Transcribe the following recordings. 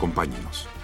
Acompáñenos.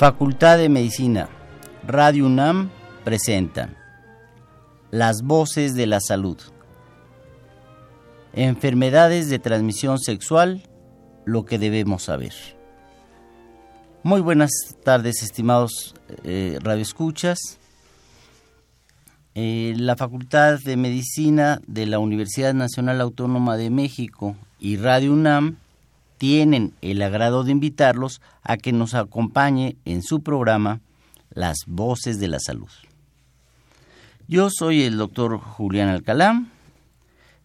Facultad de Medicina, Radio UNAM presentan Las voces de la salud. Enfermedades de transmisión sexual, lo que debemos saber. Muy buenas tardes, estimados eh, radioescuchas. Eh, la Facultad de Medicina de la Universidad Nacional Autónoma de México y Radio UNAM tienen el agrado de invitarlos a que nos acompañe en su programa Las Voces de la Salud. Yo soy el doctor Julián Alcalá.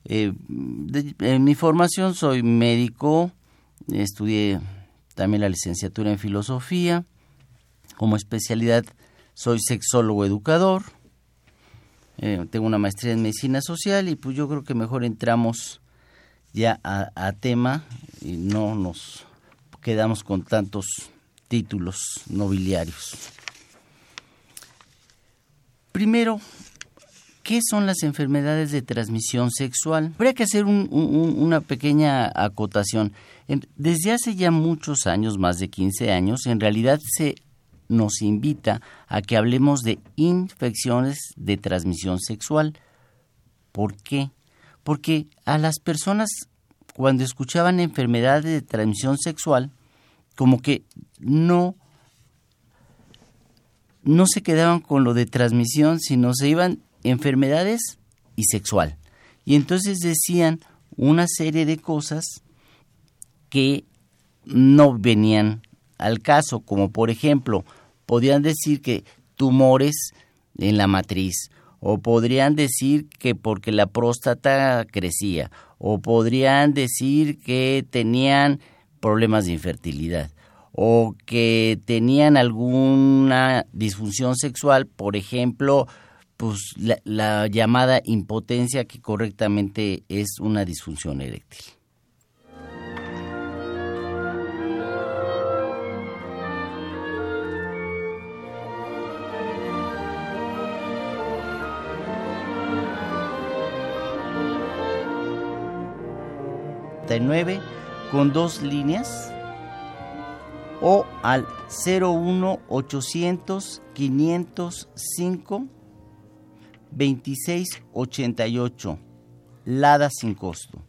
Eh, en mi formación soy médico, estudié también la licenciatura en filosofía. Como especialidad soy sexólogo educador. Eh, tengo una maestría en medicina social y pues yo creo que mejor entramos ya a, tema y no nos quedamos con tantos títulos nobiliarios. Primero, ¿qué son las enfermedades de transmisión sexual? Habría que hacer una pequeña acotación. Desde hace ya muchos años, más de 15 años, en realidad se nos invita a que hablemos de infecciones de transmisión sexual. ¿Por qué? porque a las personas cuando escuchaban enfermedades de transmisión sexual, como que no, no se quedaban con lo de transmisión, sino se iban enfermedades y sexual. Y entonces decían una serie de cosas que no venían al caso, como por ejemplo, podían decir que tumores en la matriz, o podrían decir que porque la próstata crecía, o podrían decir que tenían problemas de infertilidad, o que tenían alguna disfunción sexual, por ejemplo, pues la, la llamada impotencia que correctamente es una disfunción eréctil. Con dos líneas o al 01 800 505 2688 Lada sin costo.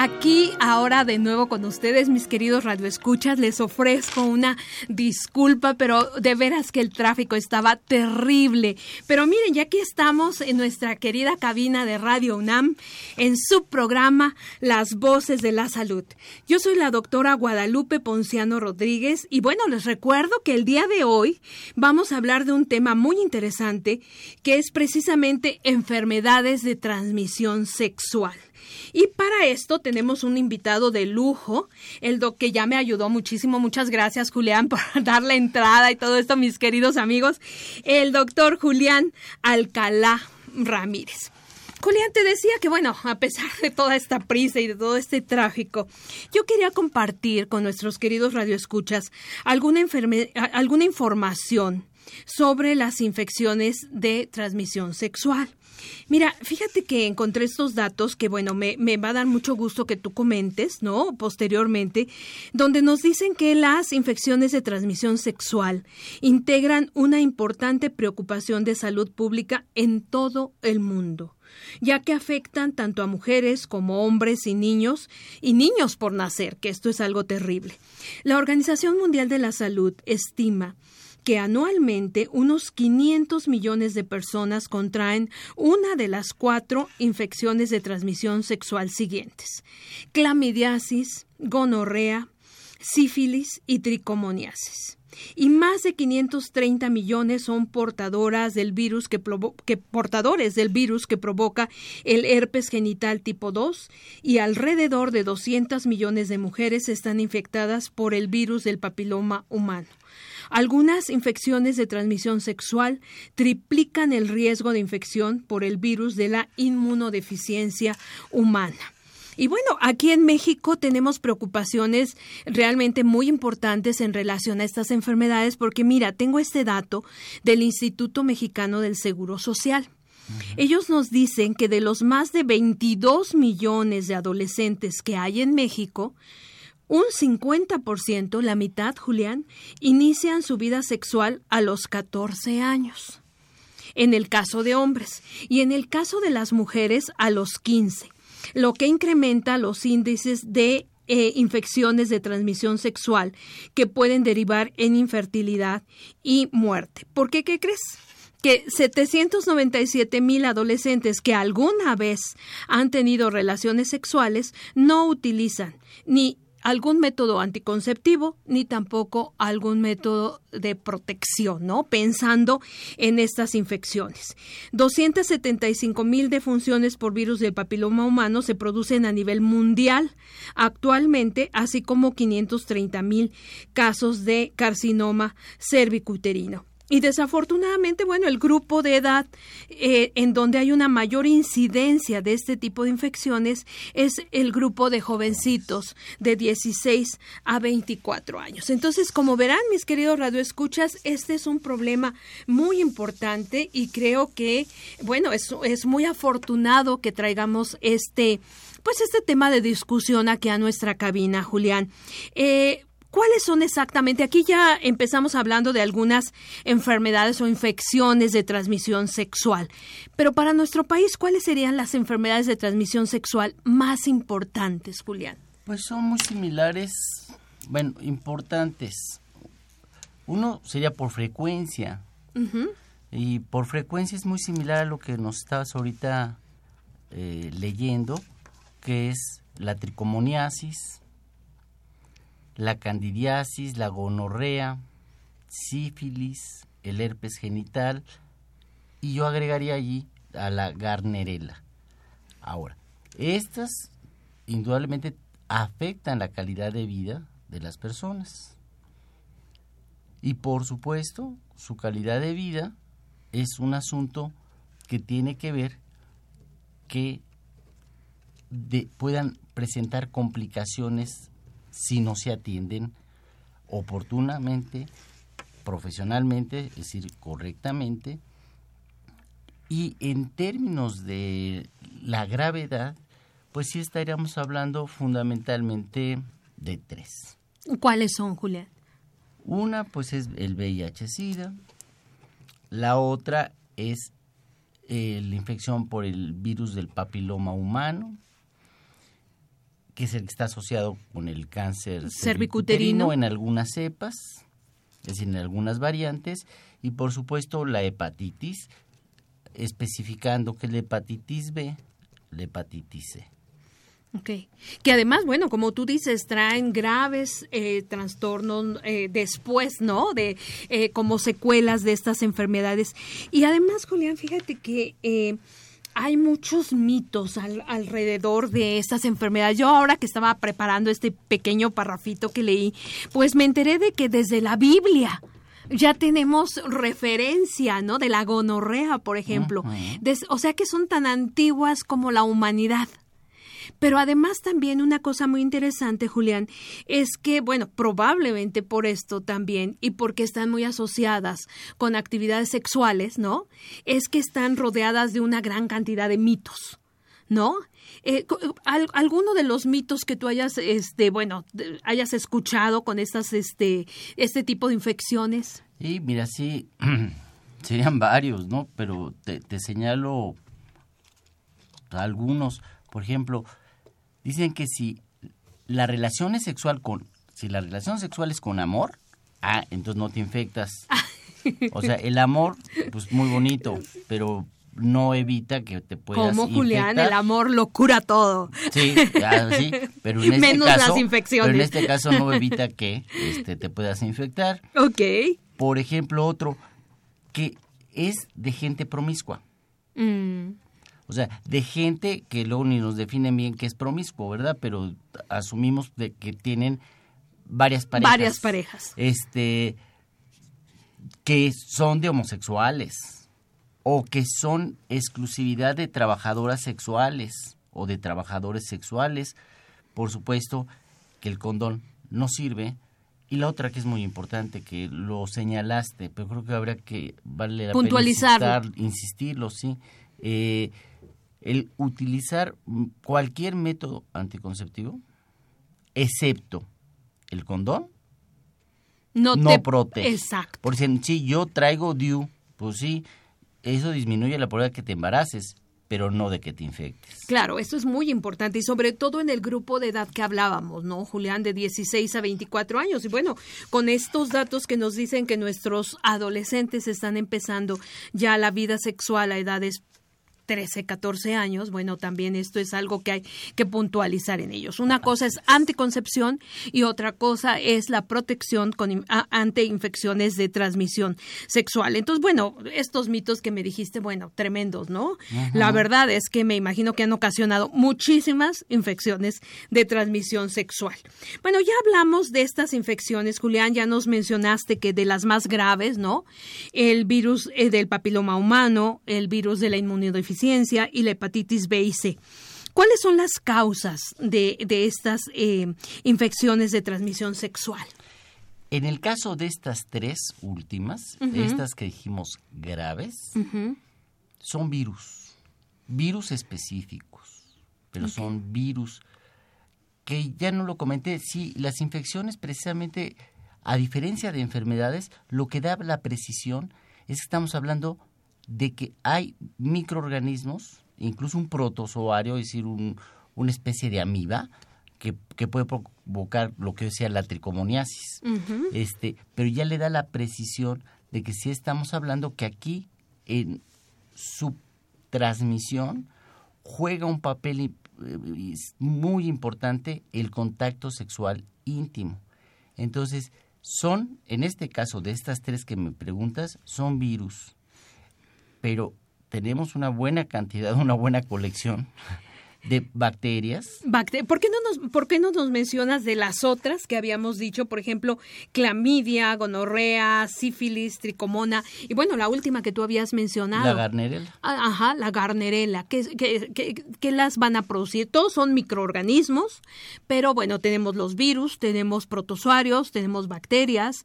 Aquí ahora de nuevo con ustedes, mis queridos radioescuchas, les ofrezco una disculpa, pero de veras que el tráfico estaba terrible. Pero miren, ya aquí estamos en nuestra querida cabina de Radio UNAM, en su programa Las Voces de la Salud. Yo soy la doctora Guadalupe Ponciano Rodríguez y bueno, les recuerdo que el día de hoy vamos a hablar de un tema muy interesante que es precisamente enfermedades de transmisión sexual. Y para esto tenemos un invitado de lujo, el doc que ya me ayudó muchísimo. Muchas gracias, Julián, por dar la entrada y todo esto, mis queridos amigos. El doctor Julián Alcalá Ramírez. Julián, te decía que, bueno, a pesar de toda esta prisa y de todo este tráfico, yo quería compartir con nuestros queridos radioescuchas alguna, alguna información sobre las infecciones de transmisión sexual. Mira, fíjate que encontré estos datos que, bueno, me, me, va a dar mucho gusto que tú comentes, ¿no? Posteriormente, donde nos dicen que las infecciones de transmisión sexual integran una importante preocupación de salud pública en todo el mundo ya que afectan tanto a mujeres como hombres y niños, y niños por nacer, que esto es algo terrible. La Organización Mundial de la Salud estima que anualmente unos 500 millones de personas contraen una de las cuatro infecciones de transmisión sexual siguientes: clamidiasis, gonorrea, sífilis y tricomoniasis. Y más de 530 millones son portadoras del virus que, portadores del virus que provoca el herpes genital tipo 2 y alrededor de 200 millones de mujeres están infectadas por el virus del papiloma humano. Algunas infecciones de transmisión sexual triplican el riesgo de infección por el virus de la inmunodeficiencia humana. Y bueno, aquí en México tenemos preocupaciones realmente muy importantes en relación a estas enfermedades porque mira, tengo este dato del Instituto Mexicano del Seguro Social. Ellos nos dicen que de los más de 22 millones de adolescentes que hay en México, un 50%, la mitad, Julián, inician su vida sexual a los 14 años. En el caso de hombres y en el caso de las mujeres a los 15, lo que incrementa los índices de eh, infecciones de transmisión sexual que pueden derivar en infertilidad y muerte. ¿Por qué? ¿Qué crees? que 797 mil adolescentes que alguna vez han tenido relaciones sexuales no utilizan ni algún método anticonceptivo ni tampoco algún método de protección, ¿no? Pensando en estas infecciones. 275 mil defunciones por virus del papiloma humano se producen a nivel mundial actualmente, así como 530 mil casos de carcinoma cervicuterino. Y desafortunadamente, bueno, el grupo de edad eh, en donde hay una mayor incidencia de este tipo de infecciones es el grupo de jovencitos de 16 a 24 años. Entonces, como verán, mis queridos radioescuchas, este es un problema muy importante y creo que, bueno, es, es muy afortunado que traigamos este pues este tema de discusión aquí a nuestra cabina, Julián. Eh, ¿Cuáles son exactamente? Aquí ya empezamos hablando de algunas enfermedades o infecciones de transmisión sexual, pero para nuestro país, ¿cuáles serían las enfermedades de transmisión sexual más importantes, Julián? Pues son muy similares, bueno, importantes. Uno sería por frecuencia, y por frecuencia es muy similar a lo que nos estabas ahorita eh, leyendo, que es la tricomoniasis, la candidiasis, la gonorrea, sífilis, el herpes genital y yo agregaría allí a la garnerela. Ahora, estas indudablemente afectan la calidad de vida de las personas. Y por supuesto, su calidad de vida es un asunto que tiene que ver que puedan presentar complicaciones si no se atienden oportunamente, profesionalmente, es decir, correctamente. Y en términos de la gravedad, pues sí estaríamos hablando fundamentalmente de tres. ¿Cuáles son, Julián? Una, pues es el VIH-Sida. La otra es eh, la infección por el virus del papiloma humano que es el que está asociado con el cáncer cervicuterino en algunas cepas, es decir, en algunas variantes, y por supuesto la hepatitis, especificando que la hepatitis B, la hepatitis C. Ok. Que además, bueno, como tú dices, traen graves eh, trastornos eh, después, ¿no? De eh, como secuelas de estas enfermedades. Y además, Julián, fíjate que hay muchos mitos alrededor de estas enfermedades. Yo ahora que estaba preparando este pequeño parrafito que leí, pues me enteré de que desde la Biblia ya tenemos referencia, ¿no? De la gonorrea, por ejemplo. o sea que son tan antiguas como la humanidad. Pero además también una cosa muy interesante, Julián, es que, bueno, probablemente por esto también y porque están muy asociadas con actividades sexuales, ¿no? Es que están rodeadas de una gran cantidad de mitos. ¿no? Eh, alguno de los mitos que tú hayas, este, bueno, hayas escuchado con estas, este, este tipo de infecciones. Sí, mira, sí, serían varios, ¿no? Pero te, te señalo algunos. Por ejemplo, dicen que si la relación es sexual con, si la relación sexual es con amor, ah, entonces no te infectas. O sea, el amor, pues muy bonito, pero no evita que te puedas Como Julián, el amor lo cura todo. Sí, sí, pero en este caso, las infecciones. Pero en este caso no evita que este, te puedas infectar. Ok. Por ejemplo, otro que es de gente promiscua. Mm. O sea, de gente que luego ni nos definen bien que es promiscuo, ¿verdad? Pero asumimos de que tienen varias parejas. Varias parejas. Este, que son de homosexuales o que son exclusividad de trabajadoras sexuales o de trabajadores sexuales. Por supuesto que el condón no sirve. Y la otra que es muy importante, que lo señalaste, pero creo que habría que vale la pena insistirlo, sí. Eh, el utilizar cualquier método anticonceptivo, excepto el condón, no, te... protege. Exacto. Por si yo traigo DIU, pues sí, eso disminuye la probabilidad de que te embaraces, pero no de que te infectes. Claro, eso es muy importante y sobre todo en el grupo de edad que hablábamos, ¿no, Julián? De 16 a 24 años. Y bueno, con estos datos que nos dicen que nuestros adolescentes están empezando ya la vida sexual a edades 13, 14 años, bueno, también esto es algo que hay que puntualizar en ellos. Una cosa es anticoncepción y otra cosa es la protección con, ante infecciones de transmisión sexual. Entonces, bueno, estos mitos que me dijiste, bueno, tremendos, ¿no? La verdad es que me imagino que han ocasionado muchísimas infecciones de transmisión sexual. Bueno, ya hablamos de estas infecciones, Julián, ya nos mencionaste que de las más graves, ¿no? El virus eh, del papiloma humano, el virus de la inmunodeficiencia y la hepatitis B y C. ¿Cuáles son las causas de, estas eh, infecciones de transmisión sexual? En el caso de estas tres últimas, estas que dijimos graves, son virus, virus específicos, pero son virus que ya no lo comenté, sí, las infecciones precisamente, a diferencia de enfermedades, lo que da la precisión es que estamos hablando de que hay microorganismos, incluso un protozoario, es decir, una especie de amiba, que, puede provocar lo que decía la tricomoniasis. este, pero ya le da la precisión de que sí estamos hablando que aquí en su transmisión juega un papel eh, muy importante el contacto sexual íntimo. Entonces, son, en este caso de estas tres que me preguntas, son virus, pero tenemos una buena cantidad, una buena colección de bacterias. ¿Por, qué no nos, ¿Por qué no nos mencionas de las otras que habíamos dicho? Por ejemplo, clamidia, gonorrea, sífilis, tricomona y bueno, la última que tú habías mencionado. La garnerela. Ah, ajá, la garnerela. ¿Qué, qué, las van a producir? Todos son microorganismos, pero bueno, tenemos los virus, tenemos protozoarios, tenemos bacterias.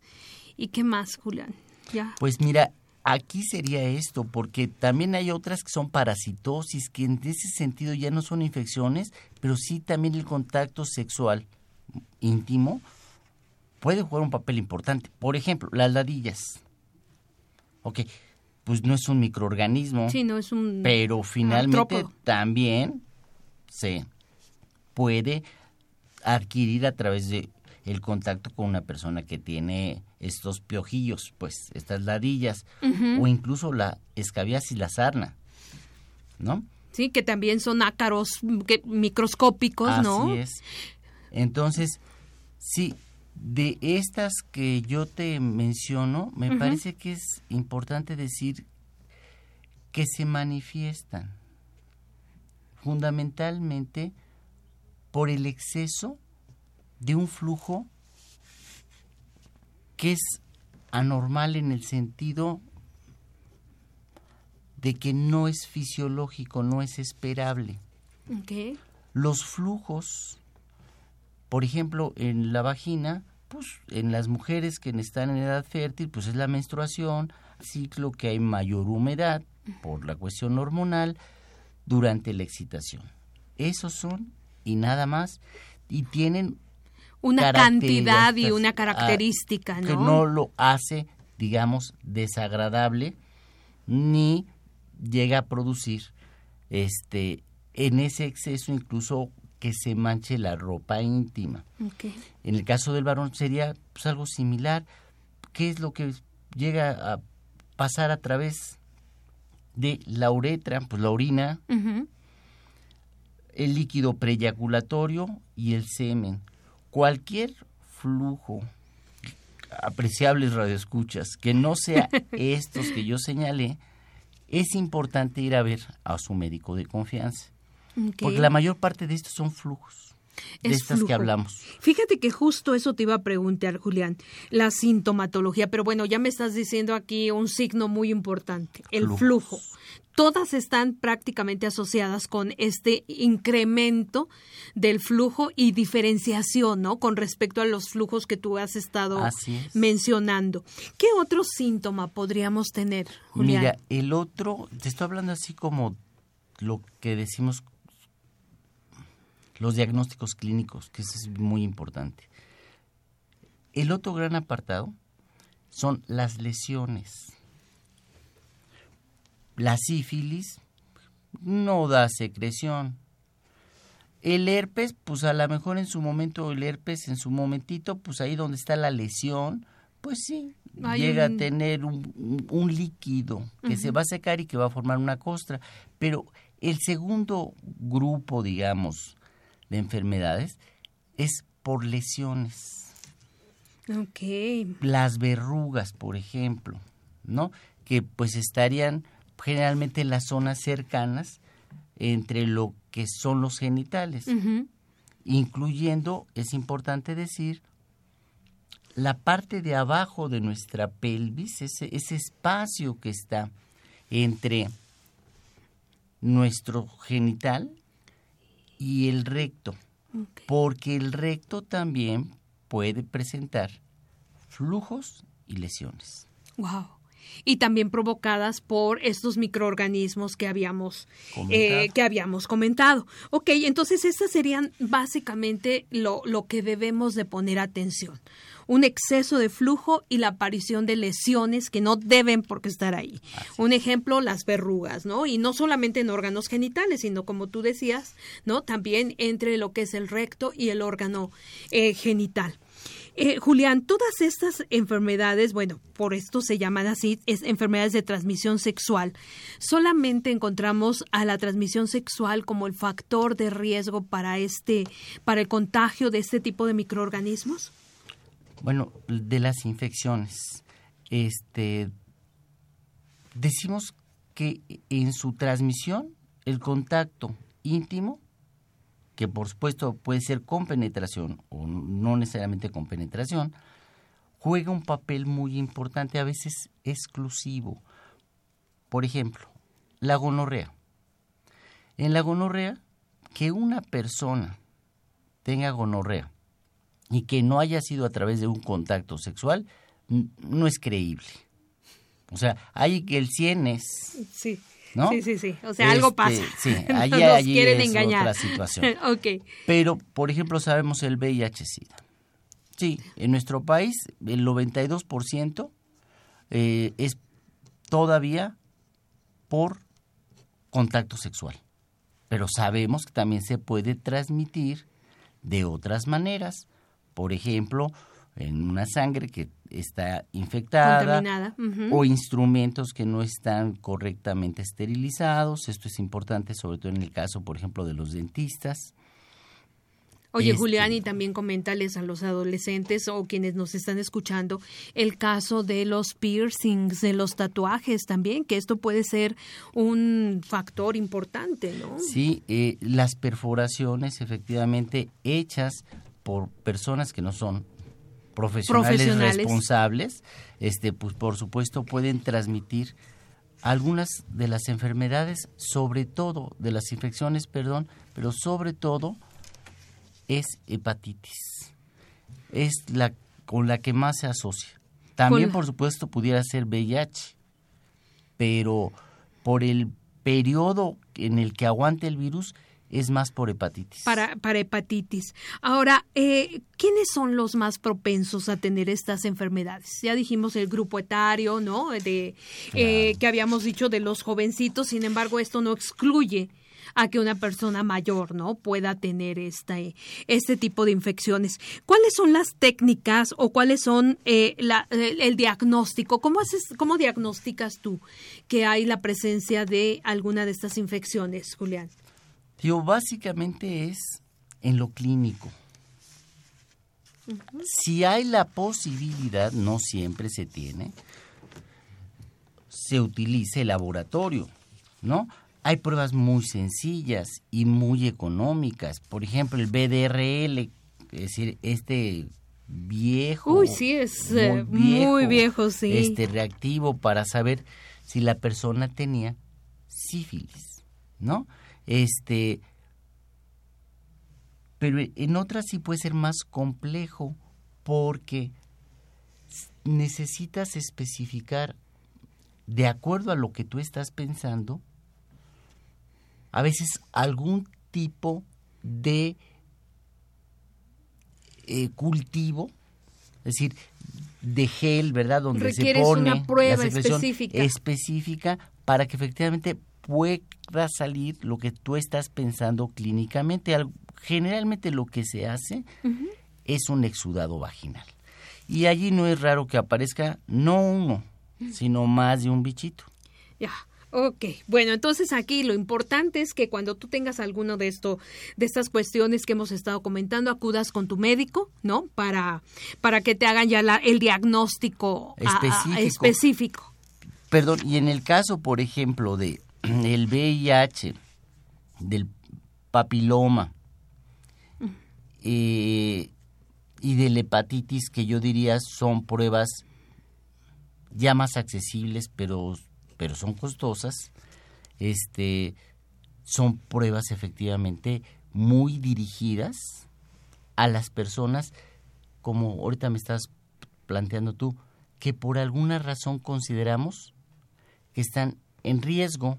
¿Y qué más, Julián? Ya. Pues mira, Aquí sería esto, porque también hay otras que son parasitosis, que en ese sentido ya no son infecciones, pero sí también el contacto sexual íntimo puede jugar un papel importante. Por ejemplo, las ladillas. Ok, pues no es un microorganismo, sí, no es un pero finalmente también se puede adquirir a través de el contacto con una persona que tiene estos piojillos, pues estas ladillas, o incluso la escabiasis, la sarna, ¿no? Sí, que también son ácaros microscópicos, ¿no? Así es. Entonces, sí, de estas que yo te menciono, me parece que es importante decir que se manifiestan fundamentalmente por el exceso de un flujo que es anormal en el sentido de que no es fisiológico, no es esperable. Los flujos, por ejemplo, en la vagina, pues en las mujeres que están en edad fértil, pues es la menstruación, ciclo que hay mayor humedad por la cuestión hormonal durante la excitación. Esos son y nada más y tienen una cantidad y una característica, ¿no? Que no lo hace, digamos, desagradable ni llega a producir este en ese exceso incluso que se manche la ropa íntima. En el caso del varón sería pues, algo similar. ¿Qué es lo que llega a pasar a través de la uretra, pues la orina, el líquido preyaculatorio y el semen? Cualquier flujo apreciables radioescuchas que no sea estos que yo señalé, es importante ir a ver a su médico de confianza. Porque la mayor parte de estos son flujos. De estas que hablamos. Fíjate que justo eso te iba a preguntar, Julián, la sintomatología, pero bueno, ya me estás diciendo aquí un signo muy importante, el flujo todas están prácticamente asociadas con este incremento del flujo y diferenciación, ¿no? Con respecto a los flujos que tú has estado mencionando. ¿Qué otro síntoma podríamos tener, Julián? Mira, el otro, te estoy hablando así como lo que decimos los diagnósticos clínicos, que eso es muy importante. El otro gran apartado son las lesiones la sífilis no da secreción. El herpes, pues a lo mejor en su momento el herpes, en su momentito, pues ahí donde está la lesión, Pues sí, llega a tener un, un, líquido que se va a secar y que va a formar una costra. Pero el segundo grupo, digamos, de enfermedades es por lesiones. Ok. Las verrugas, por ejemplo, ¿no? Que pues estarían generalmente en las zonas cercanas entre lo que son los genitales, incluyendo, es importante decir, la parte de abajo de nuestra pelvis, ese, ese espacio que está entre nuestro genital y el recto, porque el recto también puede presentar flujos y lesiones. Wow y también provocadas por estos microorganismos que habíamos eh, que habíamos comentado. Ok, entonces estas serían básicamente lo, lo que debemos de poner atención. Un exceso de flujo y la aparición de lesiones que no deben por qué estar ahí. Un ejemplo, las verrugas, ¿no? Y no solamente en órganos genitales, sino como tú decías, ¿no? También entre lo que es el recto y el órgano eh, genital. Eh, Julián, todas estas enfermedades, bueno, por esto se llaman así, es enfermedades de transmisión sexual. ¿Solamente encontramos a la transmisión sexual como el factor de riesgo para este, para el contagio de este tipo de microorganismos? Bueno, de las infecciones, este, decimos que en su transmisión el contacto íntimo que por supuesto puede ser con penetración o no necesariamente con penetración, juega un papel muy importante, a veces exclusivo. Por ejemplo, la gonorrea. En la gonorrea, que una persona tenga gonorrea y que no haya sido a través de un contacto sexual, no es creíble. O sea, hay que el 100 es... Sí Sí, sí, sí. O sea, algo este, pasa. Sí, allí, quieren es engañar. otra situación. Pero, por ejemplo, sabemos el VIH-Sida. Sí, en nuestro país el 92% eh, es todavía por contacto sexual. Pero sabemos que también se puede transmitir de otras maneras. Por ejemplo, en una sangre que está infectada o instrumentos que no están correctamente esterilizados. Esto es importante sobre todo en el caso, por ejemplo, de los dentistas. Oye, este, Julián, y también coméntales a los adolescentes o quienes nos están escuchando el caso de los piercings, de los tatuajes también, que esto puede ser un factor importante, ¿no? Sí, eh, las perforaciones efectivamente hechas por personas que no son profesionales, responsables, este, pues por supuesto pueden transmitir algunas de las enfermedades, sobre todo de las infecciones, perdón, pero sobre todo es hepatitis. Es la con la que más se asocia. También, por supuesto, pudiera ser VIH, pero por el periodo en el que aguante el virus, es más por hepatitis. Para, para hepatitis. Ahora, eh, ¿quiénes son los más propensos a tener estas enfermedades? Ya dijimos el grupo etario, ¿no? De, eh, que habíamos dicho de los jovencitos, sin embargo, esto no excluye a que una persona mayor no pueda tener este, este tipo de infecciones. ¿Cuáles son las técnicas o cuáles son eh, la, el, diagnóstico? ¿Cómo, haces, ¿Cómo diagnosticas tú que hay la presencia de alguna de estas infecciones, Julián? Yo básicamente es en lo clínico. Si hay la posibilidad, no siempre se tiene, se utiliza el laboratorio, ¿no? Hay pruebas muy sencillas y muy económicas. Por ejemplo, el BDRL, es decir, este viejo. Uy, sí, es muy eh, viejo, muy viejo, sí. Este reactivo para saber si la persona tenía sífilis, ¿no? Este, pero en otras sí puede ser más complejo porque necesitas especificar de acuerdo a lo que tú estás pensando, a veces algún tipo de eh, cultivo, es decir, de gel, ¿verdad? Donde se pone una prueba específica. específica para que efectivamente pueda salir lo que tú estás pensando clínicamente. Generalmente lo que se hace es un exudado vaginal. Y allí no es raro que aparezca no uno, sino más de un bichito. Ya. Ok, bueno, entonces aquí lo importante es que cuando tú tengas alguno de esto, de estas cuestiones que hemos estado comentando, acudas con tu médico, ¿no? Para, para que te hagan ya la, el diagnóstico específico. específico. Perdón, y en el caso, por ejemplo, de el VIH, del papiloma eh, y de la hepatitis, que yo diría son pruebas ya más accesibles, pero pero son costosas, este, son pruebas efectivamente muy dirigidas a las personas, como ahorita me estás planteando tú, que por alguna razón consideramos que están en riesgo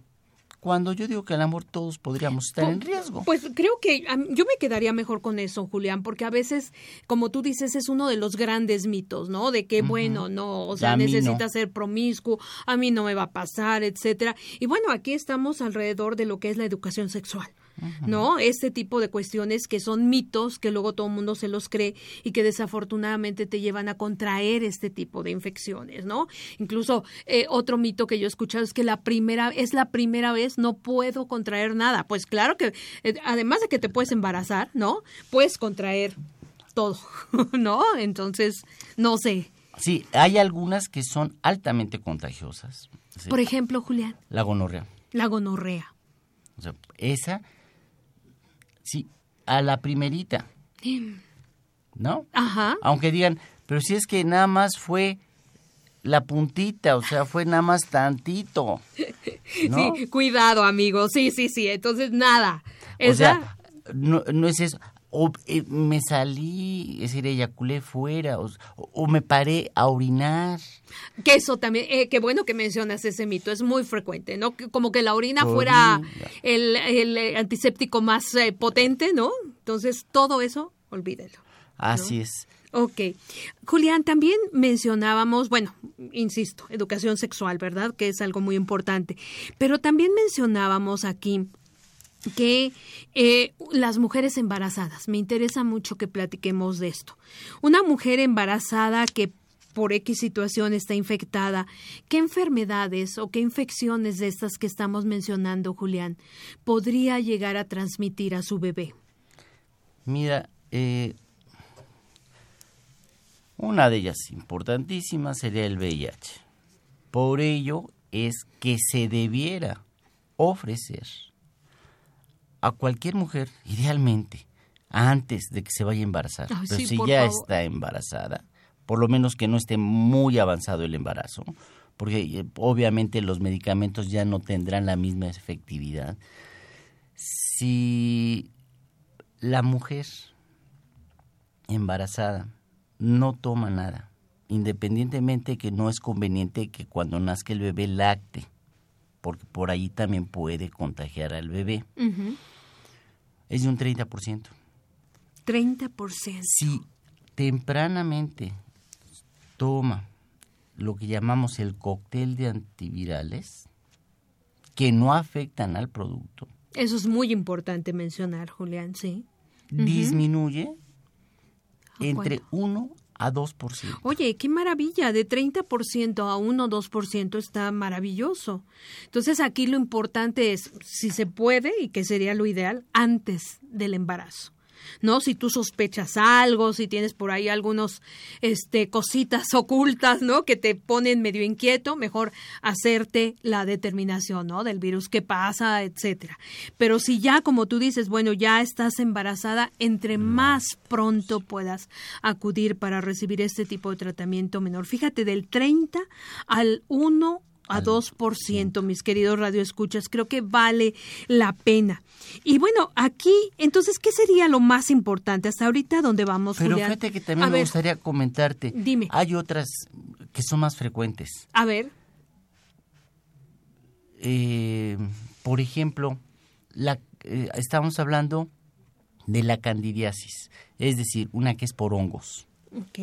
cuando yo digo que al amor todos podríamos estar en riesgo. Pues creo que yo me quedaría mejor con eso, Julián, porque a veces, como tú dices, es uno de los grandes mitos, ¿no? De que, bueno, no, o sea, necesita ser promiscuo, a mí no me va a pasar, etcétera. Y bueno, aquí estamos alrededor de lo que es la educación sexual. ¿No? Este tipo de cuestiones que son mitos que luego todo el mundo se los cree y que desafortunadamente te llevan a contraer este tipo de infecciones, ¿no? Incluso eh, otro mito que yo he escuchado es que la primera es la primera vez no puedo contraer nada. Pues claro que eh, además de que te puedes embarazar, ¿no? Puedes contraer todo, ¿no? Entonces, no sé. Sí, hay algunas que son altamente contagiosas. Por ejemplo, Julián. La gonorrea. La gonorrea. O sea, esa Sí, a la primerita. ¿No? Ajá. Aunque digan, pero si es que nada más fue la puntita, o sea, fue nada más tantito. Sí, cuidado, amigo. Sí, sí, sí. Entonces, nada. O sea, no, no es eso o eh, me salí, es decir, eyaculé fuera, o, me paré a orinar. Que eso también, eh, qué bueno que mencionas ese mito, es muy frecuente, ¿no? Como que la orina fuera el, el, antiséptico más eh, potente, ¿no? Entonces, todo eso, olvídelo. Así es. Ok. Julián, también mencionábamos, bueno, insisto, educación sexual, ¿verdad? Que es algo muy importante. Pero también mencionábamos aquí que eh, las mujeres embarazadas. Me interesa mucho que platiquemos de esto. Una mujer embarazada que por X situación está infectada, ¿qué enfermedades o qué infecciones de estas que estamos mencionando, Julián, podría llegar a transmitir a su bebé? Mira, eh, una de ellas importantísima sería el VIH. Por ello es que se debiera ofrecer a cualquier mujer, idealmente, antes de que se vaya a embarazar. Pero si ya está embarazada, por lo menos que no esté muy avanzado el embarazo, porque eh, obviamente los medicamentos ya no tendrán la misma efectividad. Si la mujer embarazada no toma nada, independientemente que no es conveniente que cuando nazca el bebé lacte, porque por ahí también puede contagiar al bebé es de un 30%. 30%. Si tempranamente toma lo que llamamos el cóctel de antivirales, que no afectan al producto. Eso es muy importante mencionar, Julián, sí. Disminuye entre 1 a 2%. Oye, qué maravilla, de 30% a 1 o 2% está maravilloso. Entonces aquí lo importante es, si se puede, y que sería lo ideal, antes del embarazo. ¿No? Si tú sospechas algo, si tienes por ahí algunos este cositas ocultas, ¿no? que te ponen medio inquieto, mejor hacerte la determinación, ¿no? del virus que pasa, etcétera. Pero si ya como tú dices, bueno, ya estás embarazada, entre más pronto puedas acudir para recibir este tipo de tratamiento menor. Fíjate del 30 al 1 a 2%, mis queridos radioescuchas. Creo que vale la pena. Y bueno, aquí, entonces, ¿qué sería lo más importante hasta ahorita donde vamos, Pero fíjate que también me gustaría comentarte. Dime. Hay otras que son más frecuentes. A ver. Eh, por ejemplo, la, eh, estamos hablando de la candidiasis, es decir, una que es por hongos. Ok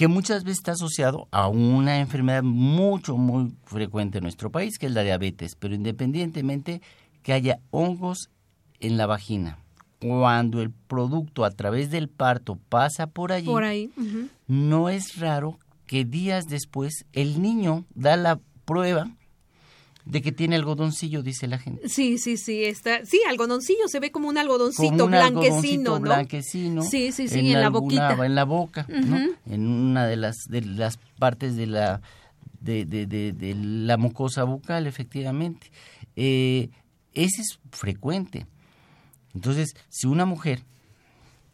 que muchas veces está asociado a una enfermedad mucho, muy frecuente en nuestro país, que es la diabetes, pero independientemente que haya hongos en la vagina cuando el producto a través del parto pasa por allí, Por ahí. ujú. no es raro que días después el niño da la prueba de que tiene algodoncillo, dice la gente. Sí, sí, sí, está, sí, algodoncillo, se ve como un algodoncito Como un blanquecino, algodoncito ¿no? blanquecino. Sí, sí, sí, en la alguna- boquita. En la boca, ¿no? En una de las, de las partes de la, de, de- de- de la mucosa bucal, efectivamente. Eh, ese es frecuente. Entonces, si una mujer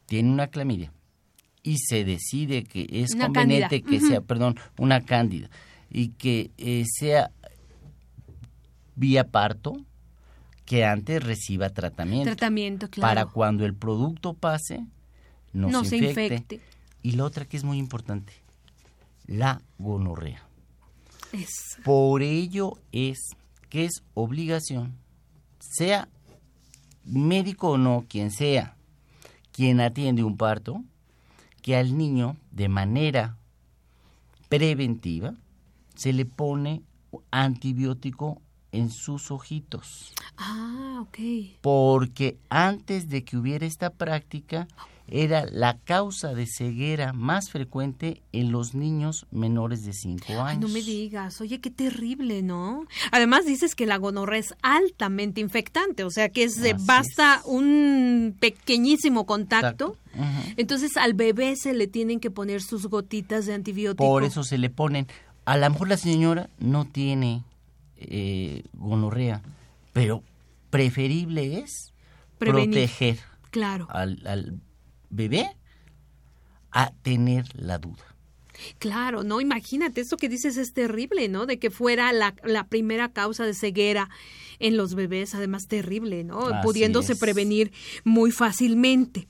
tiene una clamidia y se decide que es Una conveniente cándida. que sea, perdón, una cándida y que eh, sea vía parto, que antes reciba tratamiento Tratamiento, claro. para cuando el producto pase, no, no se, se infecte. infecte. Y la otra que es muy importante, la gonorrea. Es, Por ello es que es obligación, sea médico o no, quien sea, quien atiende un parto, que al niño de manera preventiva se le pone antibiótico en sus ojitos. ah, ok. porque antes de que hubiera esta práctica era la causa de ceguera más frecuente en los niños menores de 5 años. Ay, no me digas, oye, qué terrible, ¿no? Además dices que la gonorrea es altamente infectante, o sea que es Así basta es. un pequeñísimo contacto. Entonces al bebé se le tienen que poner sus gotitas de antibiótico. Por eso se le ponen. A lo mejor la señora no tiene eh, gonorrea, pero preferible es Prevenir. proteger Claro, al, al bebé a tener la duda. claro, no, imagínate, eso que dices es terrible, ¿no? De que fuera la, la primera causa de ceguera en los bebés, además terrible, ¿no? Así Pudiéndose es. prevenir muy fácilmente.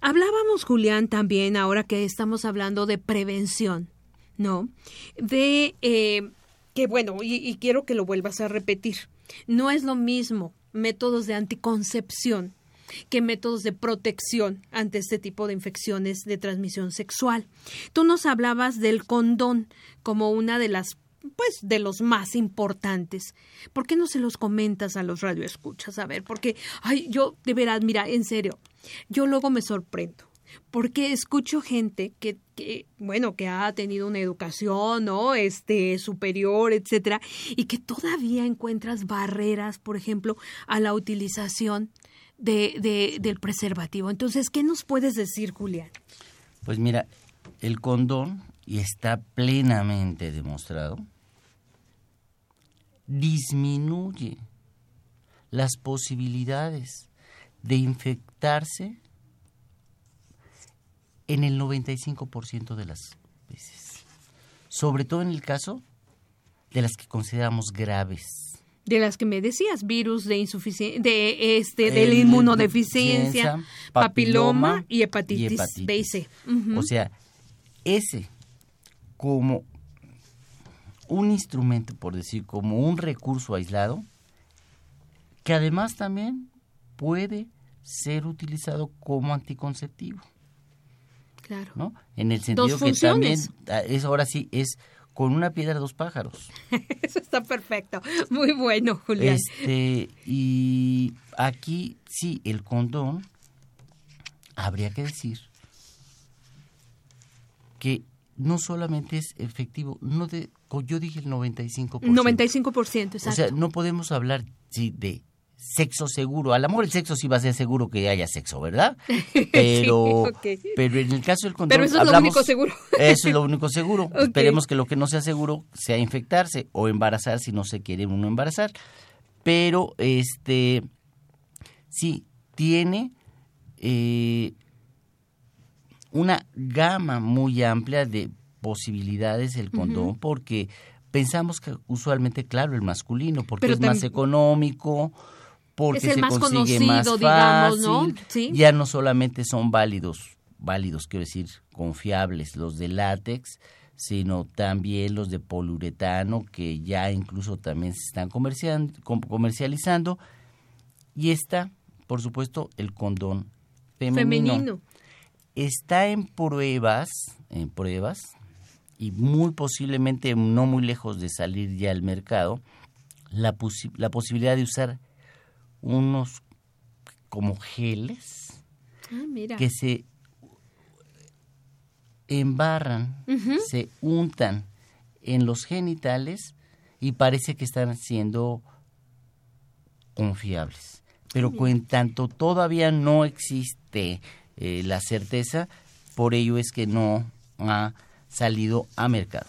Hablábamos, Julián, también, ahora que estamos hablando de prevención, ¿no? De eh, que, bueno, y, quiero que lo vuelvas a repetir, no es lo mismo métodos de anticoncepción que métodos de protección ante este tipo de infecciones de transmisión sexual. Tú nos hablabas del condón como una de las pues de los más importantes. ¿Por qué no se los comentas a los radioescuchas? A ver, porque ay, yo de veras, mira, en serio, yo luego me sorprendo porque escucho gente que, que, bueno que ha tenido una educación no este superior etcétera y que todavía encuentras barreras por ejemplo a la utilización de, de- del preservativo. Entonces qué nos puedes decir Julián Pues mira, el condón, y está plenamente demostrado, disminuye las posibilidades de infectarse en el 95% de las veces. Sobre todo en el caso de las que consideramos graves. de las que me decías virus de insuficiencia de este de la inmunodeficiencia deficiencia, papiloma, papiloma y hepatitis, y hepatitis. B y C. O sea, ese como un instrumento, por decir, como un recurso aislado, que además también puede ser utilizado como anticonceptivo, claro ¿no? En el sentido que también ah, es ahora sí es con una piedra dos pájaros. eso está perfecto muy bueno Julián Este, y aquí sí, el condón, habría que decir que no solamente es efectivo, no de, yo dije el 95%. 95% exacto O sea, no podemos hablar sí, de sexo seguro. Al amor el sexo sí va a ser seguro que haya sexo, ¿verdad? Pero, pero en el caso del condón Pero eso es lo único seguro. Eso es lo único seguro. Esperemos que lo que no sea seguro sea infectarse o embarazar si no se quiere uno embarazar. Pero este sí tiene eh, una gama muy amplia de posibilidades el condón porque pensamos que usualmente claro el masculino porque Pero es más económico porque Es el se más consigue conocido, más digamos, ¿no? fácil Sí. ya no solamente son válidos válidos quiero decir confiables los de látex sino también los de poliuretano que ya incluso también se están comercializando y está por supuesto el condón femenino, femenino está en pruebas, en pruebas, y muy posiblemente no muy lejos de salir ya al mercado, la, posi- la posibilidad de usar unos como geles Ah, mira. que se embarran, se untan en los genitales y parece que están siendo confiables. Pero en tanto todavía no existe eh, la certeza, por ello es que no ha salido a mercado.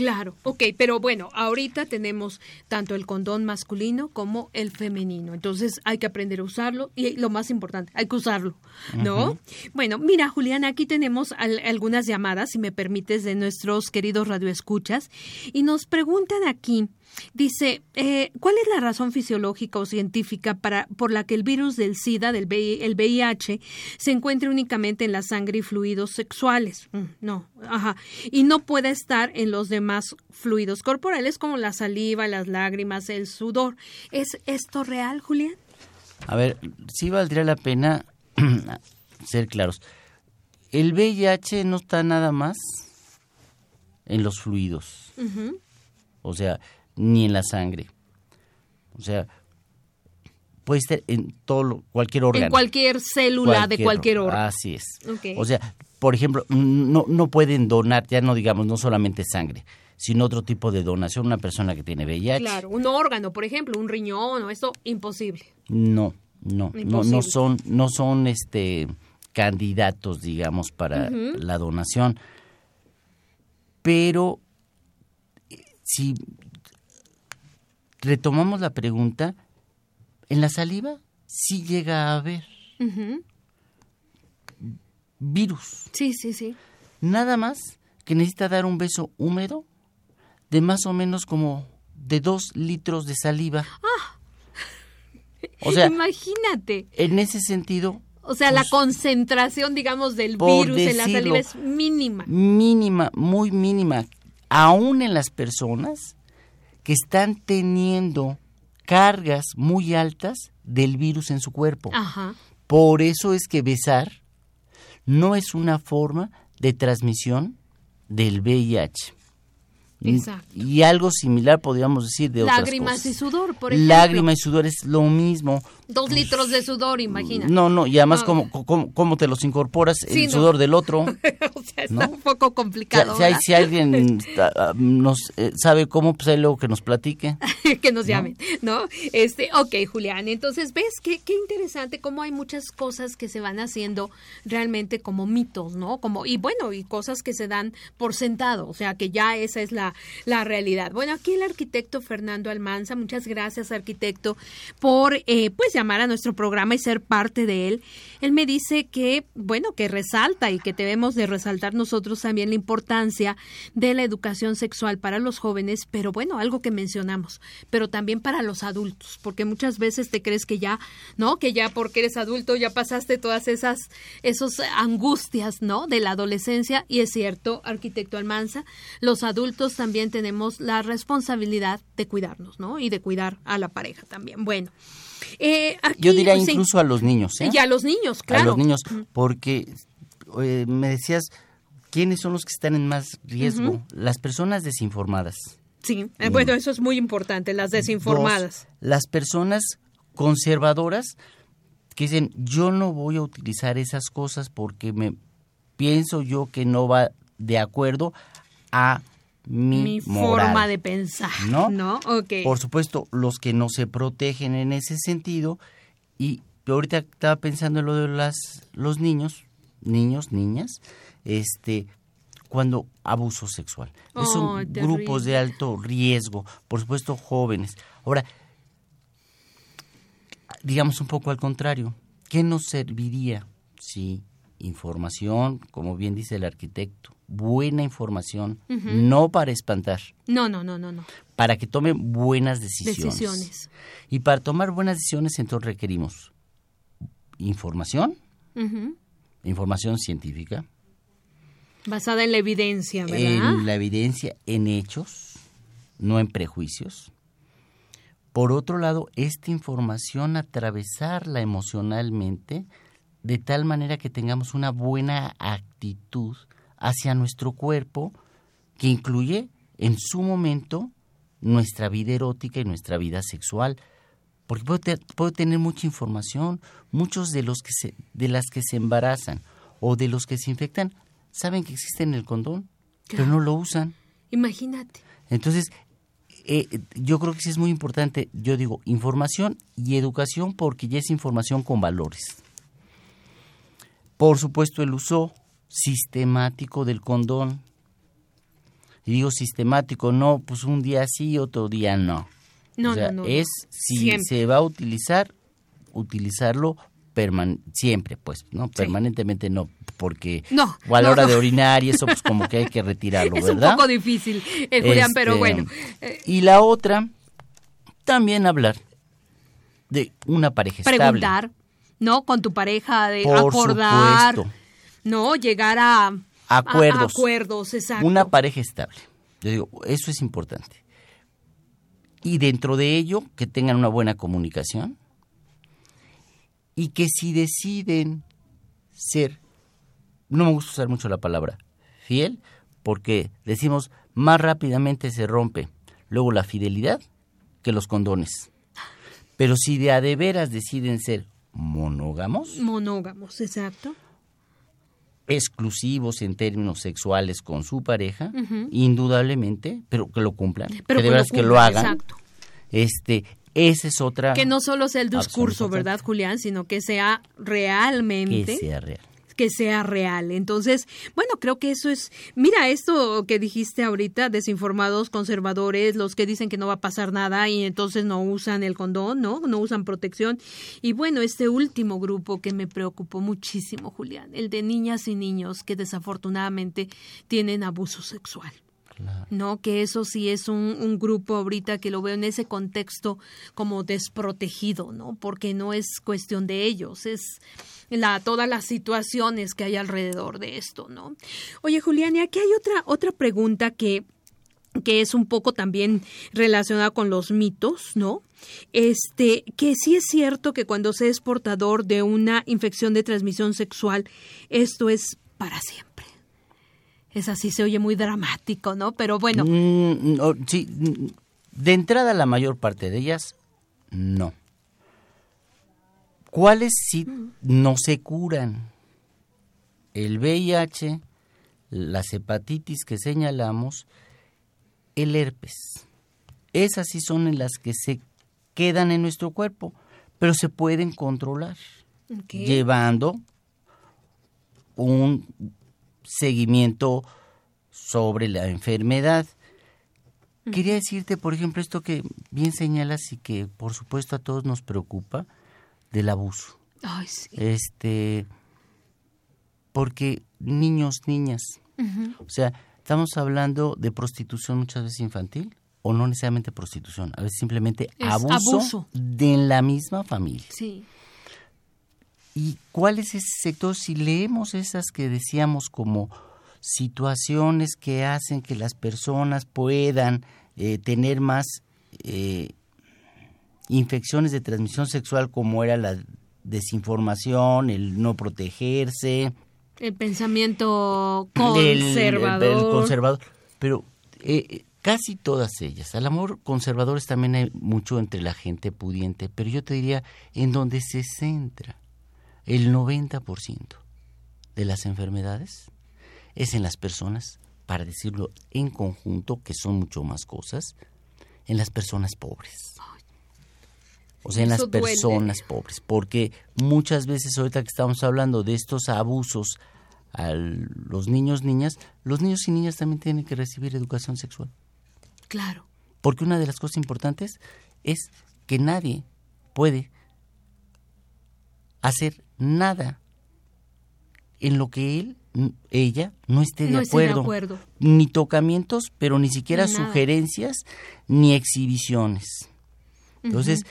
Claro, ok, pero bueno, ahorita tenemos tanto el condón masculino como el femenino, entonces hay que aprender a usarlo y lo más importante, hay que usarlo, ¿no? Bueno, mira, Juliana, aquí tenemos al- algunas llamadas, si me permites, de nuestros queridos radioescuchas. Y nos preguntan aquí, dice, eh, ¿cuál es la razón fisiológica o científica para, por la que el virus del SIDA, del VI el VIH, se encuentra únicamente en la sangre y fluidos sexuales? Mm, no, ajá, y no puede estar en los demás fluidos corporales como la saliva, las lágrimas, el sudor. ¿Es esto real, Julián? A ver, sí valdría la pena ser claros. El VIH no está nada más en los fluidos, o sea, ni en la sangre. O sea, puede estar en todo lo- cualquier órgano. En cualquier célula de cualquier órgano. Así es. Ok. O sea, por ejemplo, no, no pueden donar, ya no digamos, no solamente sangre, sino otro tipo de donación. Una persona que tiene VIH. Claro, un órgano, por ejemplo, un riñón o esto, imposible. No, no, no, Imposible. no son, no son este candidatos, digamos, para la donación. Pero eh, si retomamos la pregunta, en la saliva sí llega a haber virus. Sí, sí, sí. Nada más que necesita dar un beso húmedo de más o menos como de dos litros de saliva. O sea, Imagínate. en ese sentido, O sea, la Pues, concentración, digamos, del virus en la saliva es mínima. mínima, muy mínima, aún en las personas que están teniendo cargas muy altas del virus en su cuerpo. Ajá. Por eso es que besar no es una forma de transmisión del VIH. Exacto. Y algo similar podríamos decir de otras Lágrimas cosas. y sudor, por ejemplo. Lágrimas y sudor es lo mismo. Dos litros de sudor, imagina. No, no, y además No. cómo, cómo, cómo te los incorporas Sí, el no. sudor del otro. o sea, está ¿No? un poco complicado. si alguien ah, ah, nos eh, sabe cómo, pues ahí luego que nos platique. que nos llamen, ¿no? Este, ok, Julián, entonces ves qué, qué interesante cómo hay muchas cosas que se van haciendo realmente como mitos, ¿no? Como, y bueno, y cosas que se dan por sentado, o sea que ya esa es la, la realidad. Bueno, aquí el arquitecto Fernando Almanza, muchas gracias, arquitecto, por eh, pues llamar a nuestro programa y ser parte de él. Él me dice que, bueno, que resalta y que debemos de resaltar nosotros también la importancia de la educación sexual para los jóvenes, pero bueno, algo que mencionamos, pero también para los adultos, porque muchas veces te crees que ya, ¿no? Que ya porque eres adulto ya pasaste todas esas esos angustias, ¿no? De la adolescencia y es cierto, arquitecto Almanza, los adultos también tenemos la responsabilidad de cuidarnos, ¿no? Y de cuidar a la pareja también. Bueno, eh, aquí, Yo diría sí, incluso a los niños, ¿eh? y a los niños, claro. A los niños, porque eh, me decías, ¿quiénes son los que están en más riesgo? Las personas desinformadas. Sí, eh, bueno, eso es muy importante, las desinformadas. Dos, las personas conservadoras que dicen, yo no voy a utilizar esas cosas porque me pienso yo que no va de acuerdo a mi, Mi moral". forma de pensar, ¿No? ¿no? Ok. Por supuesto, los que no se protegen en ese sentido. Y yo ahorita estaba pensando en lo de las, los niños, niños, niñas, este, cuando abuso sexual. Oh, Son grupos de alto riesgo, por supuesto jóvenes. Ahora, digamos un poco al contrario, ¿qué nos serviría si información, como bien dice el arquitecto, buena información, no para espantar, No, no, no, no, no. para que tomen buenas decisiones. Decisiones. Y para tomar buenas decisiones entonces requerimos información, información científica, Basada en la evidencia, ¿verdad? en la evidencia, en hechos, no en prejuicios. Por otro lado, esta información atravesarla emocionalmente de tal manera que tengamos una buena actitud hacia nuestro cuerpo que incluye en su momento nuestra vida erótica y nuestra vida sexual. porque puede, puede, tener mucha información. Muchos de los que se, de las que se embarazan o de los que se infectan saben que existe en el condón, pero no lo usan. Imagínate. Entonces, eh, yo creo que sí es muy importante, yo digo, información y educación porque ya es información con valores. Por supuesto, el uso sistemático del condón. Y digo sistemático, no, pues un día sí, otro día no. No, no, no. Es si se va a utilizar, utilizarlo siempre, pues, ¿no? Permanentemente no, porque no, o a la hora de orinar y eso, pues como que hay que retirarlo, ¿verdad? Es un poco difícil, eh, Julián, pero Este, bueno. Y la otra, también hablar de una pareja Preguntar, estable. ¿No? Con tu pareja, de Por acordar, supuesto. ¿no? Llegar a Acuerdos. A, acuerdos, exacto. Una pareja estable. Yo digo, eso es importante. Y dentro de ello, que tengan una buena comunicación y que si deciden ser, no me gusta usar mucho la palabra fiel, porque decimos más rápidamente se rompe luego la fidelidad que los condones. Pero si de a de veras deciden ser monógamos, Monógamos, exacto. exclusivos en términos sexuales con su pareja, indudablemente, pero que lo cumplan, Pero que de que lo veras que lo hagan. exacto. Este, esa es otra Que no solo sea el discurso. ¿verdad, Julián? Sino que sea realmente. que sea real. Que sea real. Entonces, bueno, creo que eso es, mira, esto que dijiste ahorita, desinformados, conservadores, los que dicen que no va a pasar nada y entonces no usan el condón, ¿no? No usan protección. Y bueno, este último grupo que me preocupó muchísimo, Julián, el de niñas y niños que desafortunadamente tienen abuso sexual. ¿No? Que eso sí es un, grupo ahorita que lo veo en ese contexto como desprotegido, ¿no? Porque no es cuestión de ellos, es la, todas las situaciones que hay alrededor de esto, ¿no? Oye, Julián, y aquí hay otra, otra pregunta que que es un poco también relacionada con los mitos, ¿no? Este, que sí es cierto que cuando se es portador de una infección de transmisión sexual, esto es para siempre. Es así, se oye muy dramático, ¿no? Pero bueno. Mm, no, sí, mm, de entrada la mayor parte de ellas, no. ¿Cuáles sí no se curan? El VIH, las hepatitis que señalamos, el herpes. Esas sí son las que se quedan en nuestro cuerpo, pero se pueden controlar Okay. llevando un seguimiento sobre la enfermedad. Quería decirte, por ejemplo, esto que bien señalas y que por supuesto a todos nos preocupa, del abuso. Ay, sí. Este, porque niños, niñas, o sea, estamos hablando de prostitución muchas veces infantil o no necesariamente prostitución, a veces simplemente abuso, abuso. de la misma familia. Sí. ¿Y cuál es ese sector? Si leemos esas que decíamos como situaciones que hacen que las personas puedan eh, tener más eh, infecciones de transmisión sexual como era la desinformación, el no protegerse, El pensamiento el- el- conservador. el conservador. Pero eh, eh, casi todas ellas. Al amor conservadores también hay mucho entre la gente pudiente, pero yo te diría en donde se centra el 90% de las enfermedades es en las personas, para decirlo en conjunto, que son mucho más cosas, en las personas pobres. O sea, en las duele. personas pobres, porque muchas veces ahorita que estamos hablando de estos abusos a los niños, niñas, los niños y niñas también tienen que recibir educación sexual. Claro. Porque una de las cosas importantes es que nadie puede hacer nada en lo que él, ella, no esté de, No esté de acuerdo. acuerdo. Ni tocamientos, pero ni siquiera sugerencias ni exhibiciones. Entonces,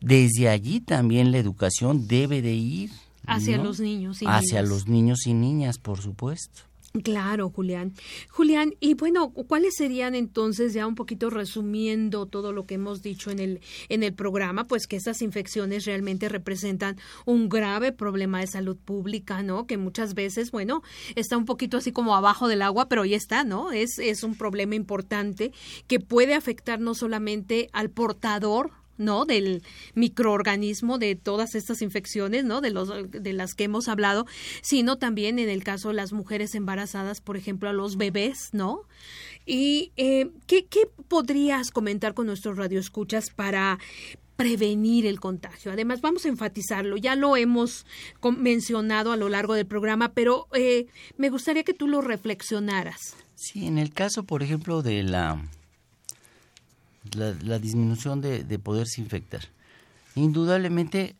desde allí también la educación debe de ir Hacia ¿no? los niños y hacia niñas. los niños y niñas, por supuesto. Claro, Julián. Julián, y bueno, ¿cuáles serían entonces, ya un poquito resumiendo todo lo que hemos dicho en el, en el programa, pues que estas infecciones realmente representan un grave problema de salud pública, ¿no? Que muchas veces, bueno, está un poquito así como abajo del agua, pero ya está, ¿no? Es, es un problema importante que puede afectar no solamente al portador, ¿no? Del microorganismo de todas estas infecciones, ¿no? De, los, de las que hemos hablado, sino también en el caso de las mujeres embarazadas, por ejemplo, a los bebés, ¿no? ¿Y eh, ¿qué, ¿qué, podrías comentar con nuestros radioescuchas para prevenir el contagio? Además, vamos a enfatizarlo, ya lo hemos mencionado a lo largo del programa, pero eh, me gustaría que tú lo reflexionaras. Sí, en el caso, por ejemplo, de la, la, disminución de, de poderse infectar, indudablemente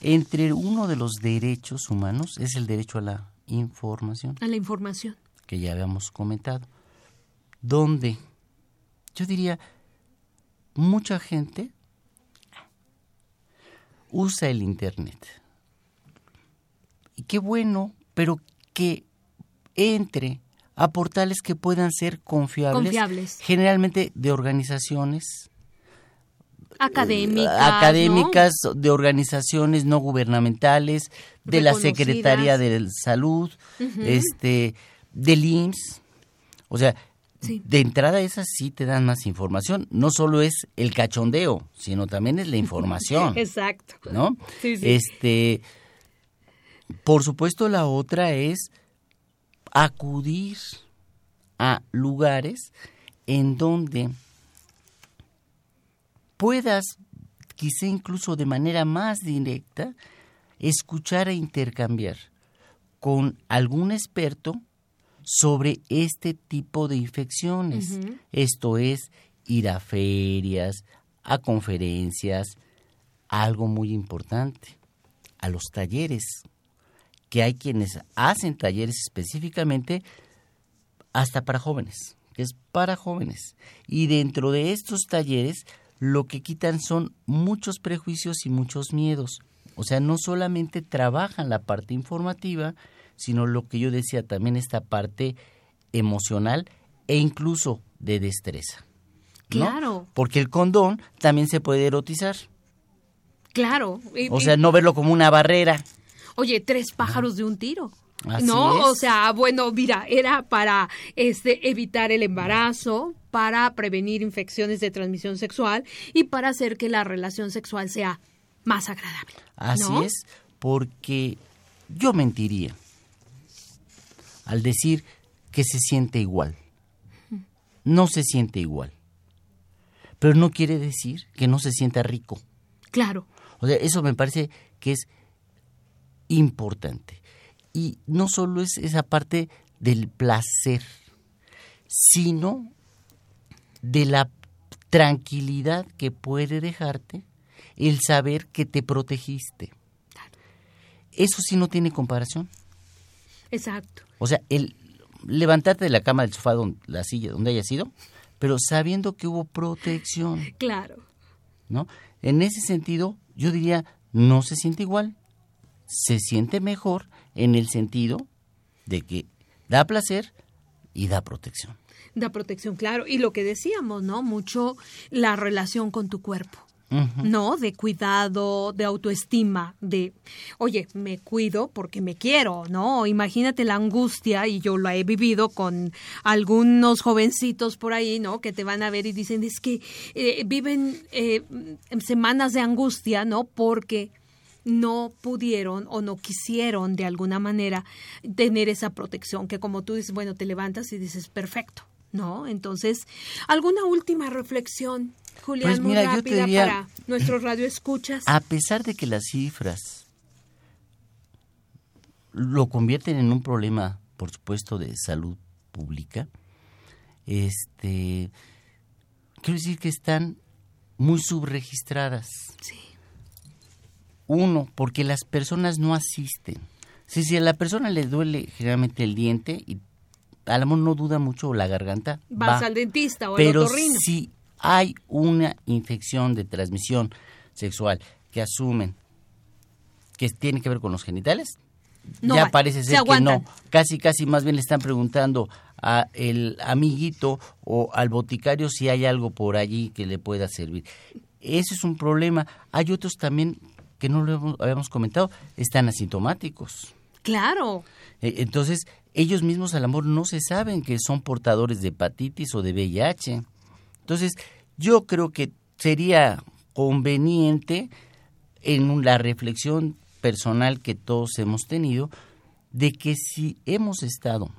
entre uno de los derechos humanos es el derecho a la información. A la información que ya habíamos comentado, donde yo diría, mucha gente usa el Internet. Y qué bueno, pero que entre a portales que puedan ser confiables, confiables. generalmente de organizaciones académicas, académicas de organizaciones no gubernamentales, de la Secretaría de Salud, este del IMSS. O sea, de entrada esas sí te dan más información. No solo es el cachondeo, sino también es la información. Exacto. ¿No? Este, por supuesto, la otra es acudir a lugares en donde puedas, quizá incluso de manera más directa, escuchar e intercambiar con algún experto sobre este tipo de infecciones. Esto es ir a ferias, a conferencias, algo muy importante, a los talleres, que hay quienes hacen talleres específicamente hasta para jóvenes, que es para jóvenes. Y dentro de estos talleres lo que quitan son muchos prejuicios y muchos miedos. O sea, no solamente trabajan la parte informativa, sino lo que yo decía también esta parte emocional e incluso de destreza. Claro. Porque el condón también se puede erotizar. Claro. o sea, no verlo como una barrera. Oye, tres pájaros de un tiro. no, o sea, bueno, mira, era para este evitar el embarazo, para prevenir infecciones de transmisión sexual y para hacer que la relación sexual sea más agradable. Así es, porque yo mentiría al decir que se siente igual. No se siente igual. Pero no quiere decir que no se sienta rico. Claro. O sea, eso me parece que es importante. Y no solo es esa parte del placer, sino de la tranquilidad que puede dejarte el saber que te protegiste. Eso sí no tiene comparación. Exacto. O sea, el levantarte de la cama, del sofá, donde, la silla, donde haya sido, pero sabiendo que hubo protección. Claro. ¿No? En ese sentido, yo diría, no se siente igual, se siente mejor en el sentido de que da placer y da protección. Da protección, claro. Y lo que decíamos, ¿no? Mucho la relación con tu cuerpo. ¿no? De cuidado, de autoestima, de, oye, me cuido porque me quiero, ¿no? Imagínate la angustia, y yo la he vivido con algunos jovencitos por ahí, ¿no? Que te van a ver y dicen, es que eh, viven eh, semanas de angustia, ¿no? Porque no pudieron o no quisieron de alguna manera tener esa protección, que como tú dices, bueno, te levantas y dices, perfecto, ¿no? Entonces, ¿alguna última reflexión Julián, pues mira, yo te diría, para nuestros radioescuchas. A pesar de que las cifras lo convierten en un problema, por supuesto, de salud pública, este, quiero decir que están muy subregistradas. Sí. Uno, porque las personas no asisten. Si, si a la persona le duele generalmente el diente y a lo mejor no duda mucho la garganta, vas va, al dentista o pero al otorrino. Si hay una infección de transmisión sexual que asumen que tiene que ver con los genitales, ya parece ser que no. Casi, casi más bien le están preguntando a el amiguito o al boticario si hay algo por allí que le pueda servir. Ese es un problema. Hay otros también que no lo habíamos comentado, están asintomáticos. Claro. E, entonces, ellos mismos al amor no se saben que son portadores de hepatitis o de VIH. Entonces, Yo creo que sería conveniente en la reflexión personal que todos hemos tenido de que si hemos estado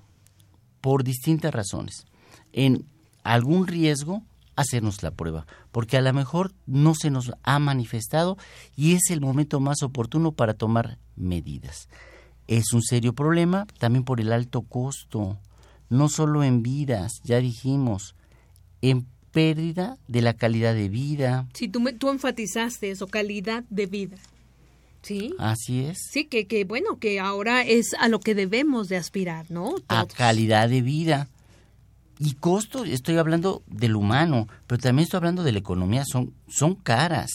por distintas razones en algún riesgo, hacernos la prueba, porque a lo mejor no se nos ha manifestado y es el momento más oportuno para tomar medidas. Es un serio problema también por el alto costo, no solo en vidas, ya dijimos, en pérdida de la calidad de vida. Sí, tú, tú enfatizaste eso, calidad de vida. Sí. Así es. Sí, que, que bueno, que ahora es a lo que debemos de aspirar, ¿no? A calidad de vida. Y costo, estoy hablando del humano, pero también estoy hablando de la economía, son, son caras.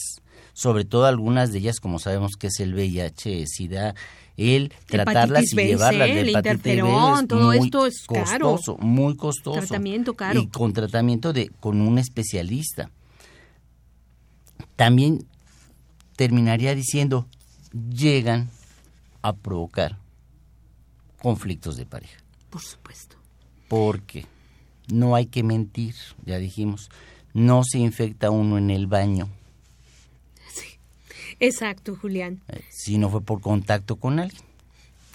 Sobre todo algunas de ellas, como sabemos que es el VIH, SIDA, el tratarlas y llevarlas de hepatitis B, todo esto es costoso, caro. muy costoso. Tratamiento caro. Y con tratamiento de con un especialista. También terminaría diciendo, llegan a provocar conflictos de pareja. Por supuesto. Porque no hay que mentir, ya dijimos, no se infecta uno en el baño. Sí, exacto, Julián. Eh, si no fue por contacto con alguien.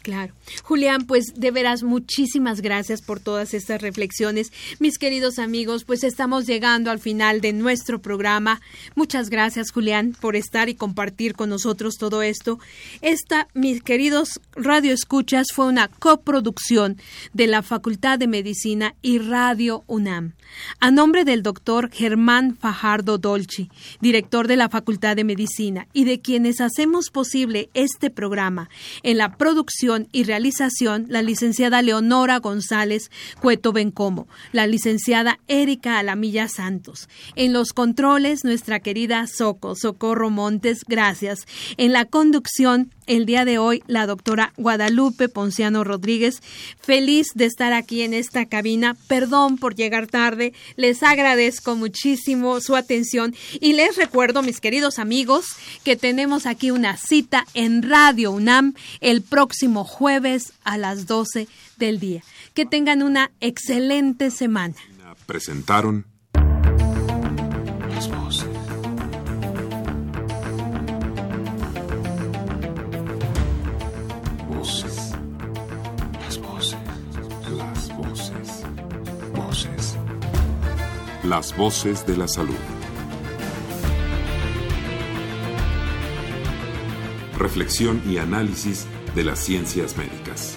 Claro. Julián, pues de veras muchísimas gracias por todas estas reflexiones. Mis queridos amigos, pues estamos llegando al final de nuestro programa. Muchas gracias, Julián, por estar y compartir con nosotros todo esto. Esta, mis queridos Radio Escuchas, fue una coproducción de la Facultad de Medicina y Radio UNAM. A nombre del doctor Germán Fajardo Dolci, director de la Facultad de Medicina, y de quienes hacemos posible este programa en la producción y realización la licenciada Leonora González Cueto Bencomo, la licenciada Erika Alamilla Santos. En los controles, nuestra querida Soco, Socorro Montes, gracias. En la conducción, el día de hoy, la doctora Guadalupe Ponciano Rodríguez. Feliz de estar aquí en esta cabina. Perdón por llegar tarde. Les agradezco muchísimo su atención y les recuerdo, mis queridos amigos, que tenemos aquí una cita en Radio UNAM el próximo jueves a las 12 del día. Que tengan una excelente semana. Presentaron Las voces de la salud. Reflexión y análisis de las ciencias médicas.